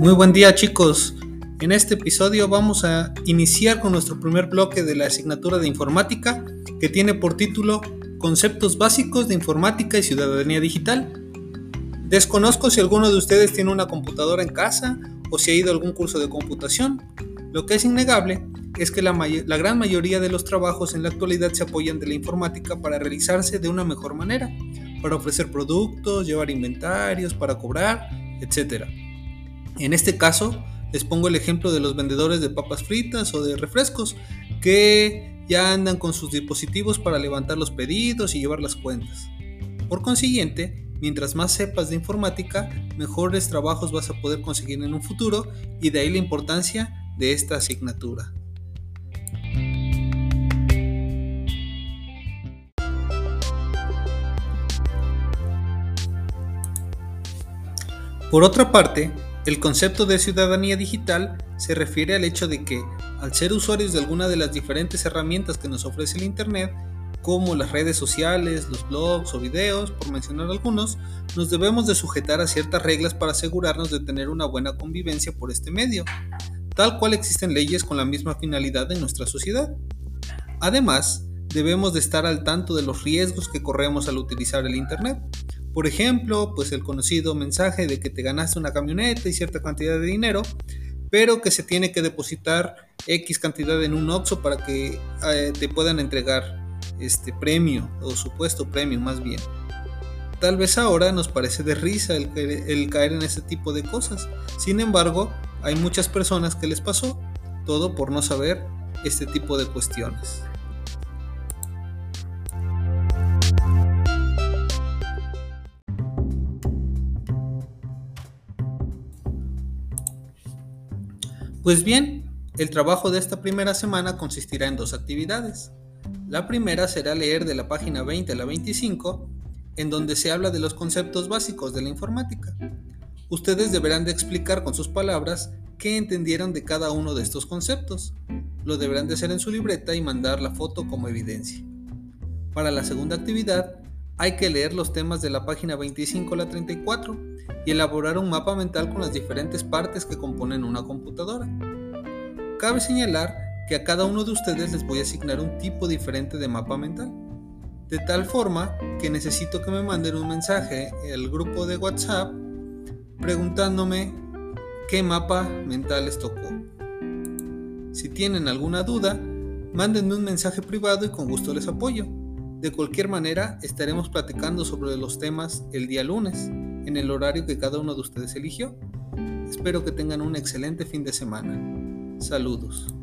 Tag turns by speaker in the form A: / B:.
A: Muy buen día chicos. En este episodio vamos a iniciar con nuestro primer bloque de la asignatura de informática que tiene por título Conceptos básicos de informática y ciudadanía digital. Desconozco si alguno de ustedes tiene una computadora en casa o si ha ido a algún curso de computación. Lo que es innegable es que la, la, gran mayoría de los trabajos en la actualidad se apoyan de la informática para realizarse de una mejor manera, para ofrecer productos, llevar inventarios, para cobrar, etc. En este caso, les pongo el ejemplo de los vendedores de papas fritas o de refrescos que ya andan con sus dispositivos para levantar los pedidos y llevar las cuentas. Por consiguiente, mientras más sepas de informática, mejores trabajos vas a poder conseguir en un futuro y de ahí la importancia de esta asignatura. Por otra parte, el concepto de ciudadanía digital se refiere al hecho de que, al ser usuarios de alguna de las diferentes herramientas que nos ofrece el Internet, como las redes sociales, los blogs o videos, por mencionar algunos, nos debemos de sujetar a ciertas reglas para asegurarnos de tener una buena convivencia por este medio, tal cual existen leyes con la misma finalidad en nuestra sociedad. Además, debemos de estar al tanto de los riesgos que corremos al utilizar el Internet, por ejemplo, pues el conocido mensaje de que te ganaste una camioneta y cierta cantidad de dinero, pero que se tiene que depositar X cantidad en un OXO para que eh, te puedan entregar este premio o supuesto premio más bien. Tal vez ahora nos parece de risa el, el caer en ese tipo de cosas. Sin embargo, hay muchas personas que les pasó, todo por no saber este tipo de cuestiones. Pues bien, el trabajo de esta primera semana consistirá en dos actividades. La primera será leer de la página 20 a la 25, en donde se habla de los conceptos básicos de la informática. Ustedes deberán de explicar con sus palabras qué entendieron de cada uno de estos conceptos. Lo deberán de hacer en su libreta y mandar la foto como evidencia. Para la segunda actividad, hay que leer los temas de la página 25 a la 34 y elaborar un mapa mental con las diferentes partes que componen una computadora. Cabe señalar que a cada uno de ustedes les voy a asignar un tipo diferente de mapa mental, de tal forma que necesito que me manden un mensaje al grupo de WhatsApp preguntándome qué mapa mental les tocó. Si tienen alguna duda, mándenme un mensaje privado y con gusto les apoyo. De cualquier manera, estaremos platicando sobre los temas el día lunes, en el horario que cada uno de ustedes eligió. Espero que tengan un excelente fin de semana. Saludos.